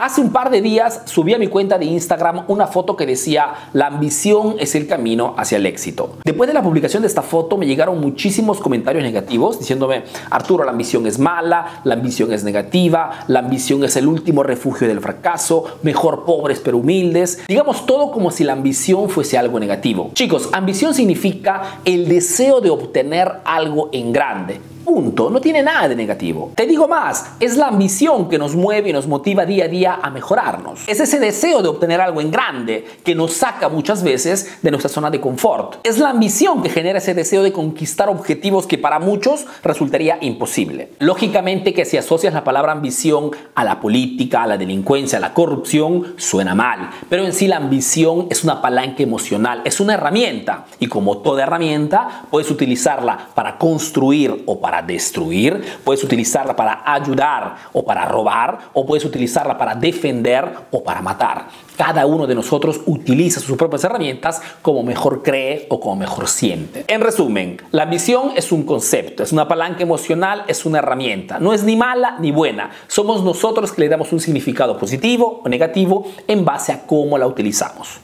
Hace un par de días subí a mi cuenta de Instagram una foto que decía la ambición es el camino hacia el éxito. Después de la publicación de esta foto me llegaron muchísimos comentarios negativos diciéndome Arturo la ambición es mala, la ambición es negativa, la ambición es el último refugio del fracaso, mejor pobres pero humildes. Digamos todo como si la ambición fuese algo negativo. Chicos, ambición significa el deseo de obtener algo en grande Punto, no tiene nada de negativo. Te digo más, es la ambición que nos mueve y nos motiva día a día a mejorarnos. Es ese deseo de obtener algo en grande que nos saca muchas veces de nuestra zona de confort. Es la ambición que genera ese deseo de conquistar objetivos que para muchos resultaría imposible. Lógicamente que si asocias la palabra ambición a la política, a la delincuencia, a la corrupción, suena mal. Pero en sí la ambición es una palanca emocional, es una herramienta. Y como toda herramienta, puedes utilizarla para construir o para destruir, puedes utilizarla para ayudar o para robar, o puedes utilizarla para defender o para matar. Cada uno de nosotros utiliza sus propias herramientas como mejor cree o como mejor siente. En resumen, la ambición es un concepto, es una palanca emocional, es una herramienta. No es ni mala ni buena. Somos nosotros que le damos un significado positivo o negativo en base a cómo la utilizamos.